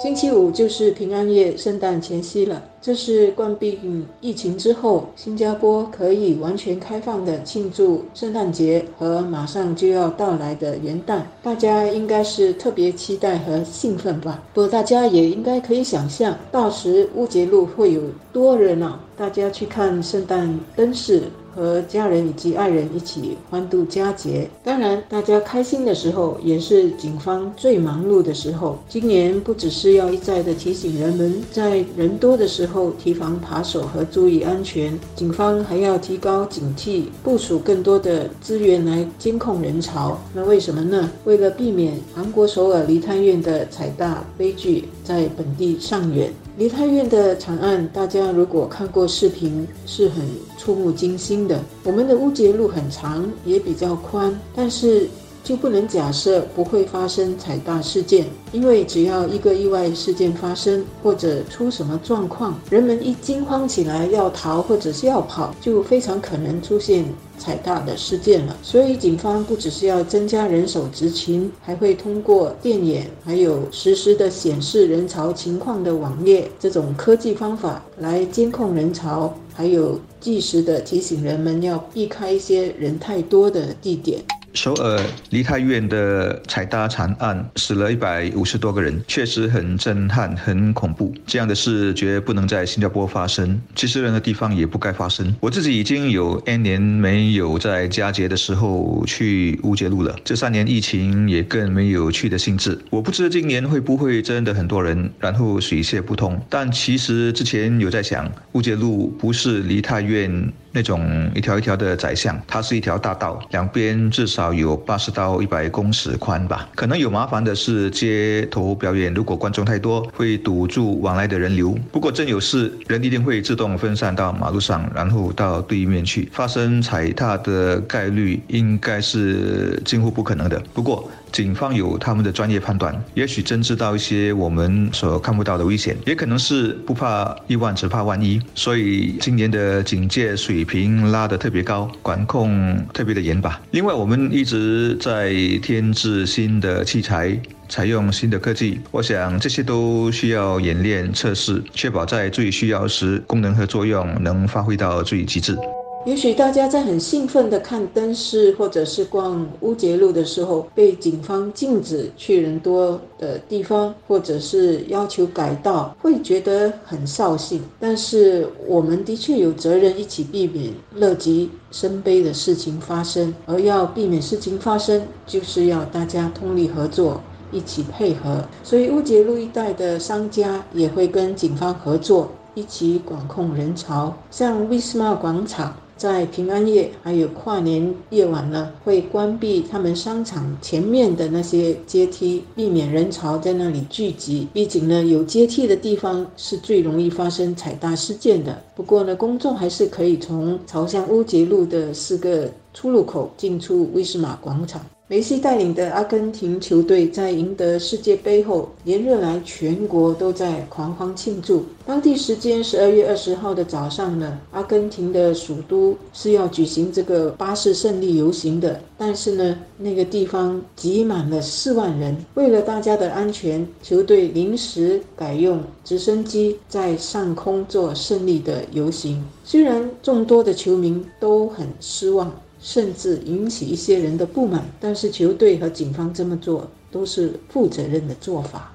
星期五就是平安夜，圣诞前夕了。这是冠病疫情之后，新加坡可以完全开放的庆祝圣诞节和马上就要到来的元旦。大家应该是特别期待和兴奋吧？不过大家也应该可以想象，到时乌节路会有多热闹。大家去看圣诞灯饰。和家人以及爱人一起欢度佳节。当然，大家开心的时候，也是警方最忙碌的时候。今年不只是要一再的提醒人们，在人多的时候提防扒手和注意安全，警方还要提高警惕，部署更多的资源来监控人潮。那为什么呢？为了避免韩国首尔梨泰院的踩大悲剧在本地上演。梨泰院的长案，大家如果看过视频，是很触目惊心的。我们的乌节路很长，也比较宽，但是。就不能假设不会发生踩大事件，因为只要一个意外事件发生或者出什么状况，人们一惊慌起来要逃或者是要跑，就非常可能出现踩大的事件了。所以警方不只是要增加人手执勤，还会通过电眼，还有实时的显示人潮情况的网页这种科技方法来监控人潮，还有计时的提醒人们要避开一些人太多的地点。首尔梨泰院的踩踏惨案死了一百五十多个人，确实很震撼、很恐怖。这样的事绝不能在新加坡发生，其实任何地方也不该发生。我自己已经有 N 年没有在佳节的时候去乌节路了，这三年疫情也更没有去的兴致。我不知今年会不会真的很多人，然后水泄不通。但其实之前有在想，乌节路不是梨泰院。那种一条一条的窄巷，它是一条大道，两边至少有八十到一百公尺宽吧。可能有麻烦的是街头表演，如果观众太多，会堵住往来的人流。不过真有事，人一定会自动分散到马路上，然后到对面去。发生踩踏的概率应该是近乎不可能的。不过。警方有他们的专业判断，也许真知道一些我们所看不到的危险，也可能是不怕一万只怕万一，所以今年的警戒水水平拉得特别高，管控特别的严吧。另外，我们一直在添置新的器材，采用新的科技，我想这些都需要演练测试，确保在最需要时功能和作用能发挥到最极致。也许大家在很兴奋的看灯饰或者是逛乌节路的时候，被警方禁止去人多的地方，或者是要求改道，会觉得很扫兴。但是我们的确有责任一起避免乐极生悲的事情发生，而要避免事情发生，就是要大家通力合作，一起配合。所以乌节路一带的商家也会跟警方合作，一起管控人潮，像威斯玛广场。在平安夜还有跨年夜晚呢，会关闭他们商场前面的那些阶梯，避免人潮在那里聚集。毕竟呢，有阶梯的地方是最容易发生踩踏事件的。不过呢，公众还是可以从朝向乌节路的四个出入口进出威斯玛广场。梅西带领的阿根廷球队在赢得世界杯后，连日来全国都在狂欢庆祝。当地时间十二月二十号的早上呢，阿根廷的首都是要举行这个巴士胜利游行的，但是呢，那个地方挤满了四万人。为了大家的安全，球队临时改用直升机在上空做胜利的游行。虽然众多的球迷都很失望。甚至引起一些人的不满，但是球队和警方这么做都是负责任的做法。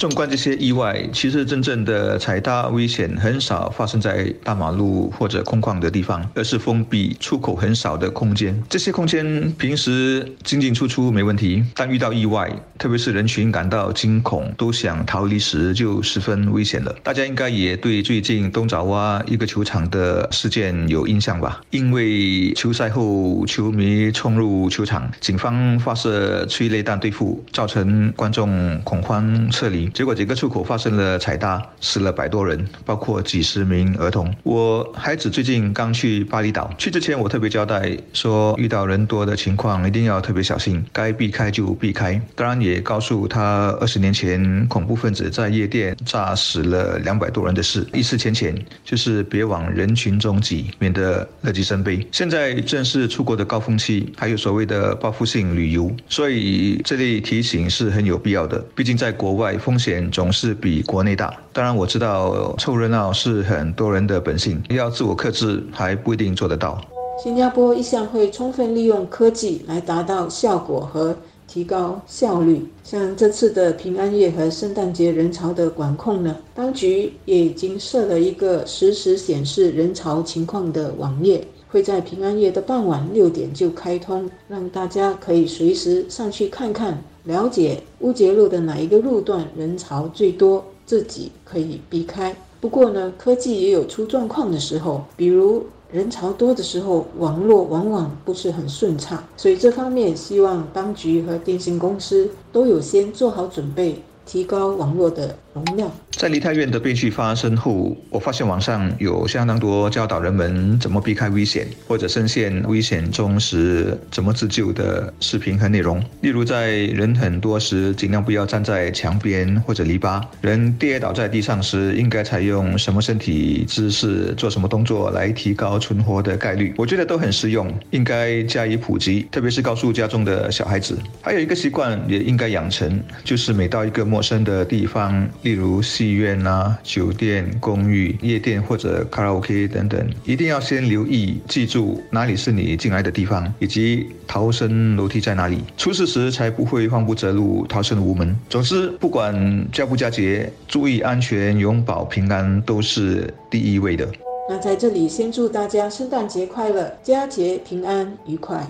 纵观这些意外，其实真正的踩踏危险很少发生在大马路或者空旷的地方，而是封闭、出口很少的空间。这些空间平时进进出出没问题，但遇到意外，特别是人群感到惊恐、都想逃离时，就十分危险了。大家应该也对最近东爪哇一个球场的事件有印象吧？因为球赛后球迷冲入球场，警方发射催泪弹对付，造成观众恐慌撤离。结果几个出口发生了踩踏，死了百多人，包括几十名儿童。我孩子最近刚去巴厘岛，去之前我特别交代说，遇到人多的情况一定要特别小心，该避开就避开。当然也告诉他，二十年前恐怖分子在夜店炸死了两百多人的事，一次浅浅，就是别往人群中挤，免得乐极生悲。现在正是出国的高峰期，还有所谓的报复性旅游，所以这类提醒是很有必要的。毕竟在国外风险总是比国内大。当然我知道凑热闹是很多人的本性，要自我克制还不一定做得到。新加坡一向会充分利用科技来达到效果和提高效率。像这次的平安夜和圣诞节人潮的管控呢，当局也已经设了一个实时显示人潮情况的网页，会在平安夜的傍晚六点就开通，让大家可以随时上去看看，了解乌节路的哪一个路段人潮最多，自己可以避开。不过呢，科技也有出状况的时候，比如。人潮多的时候，网络往往不是很顺畅，所以这方面希望当局和电信公司都有先做好准备。提高网络的容量。在梨泰院的悲剧发生后，我发现网上有相当多教导人们怎么避开危险，或者深陷危险中时怎么自救的视频和内容。例如，在人很多时，尽量不要站在墙边或者篱笆；人跌倒在地上时，应该采用什么身体姿势、做什么动作来提高存活的概率。我觉得都很实用，应该加以普及，特别是告诉家中的小孩子。还有一个习惯也应该养成，就是每到一个陌陌生的地方，例如戏院啊、酒店、公寓、夜店或者卡拉 OK 等等，一定要先留意，记住哪里是你进来的地方，以及逃生楼梯在哪里，出事时才不会慌不择路、逃生无门。总之，不管佳不佳节，注意安全、永保平安都是第一位的。那在这里先祝大家圣诞节快乐，佳节平安愉快。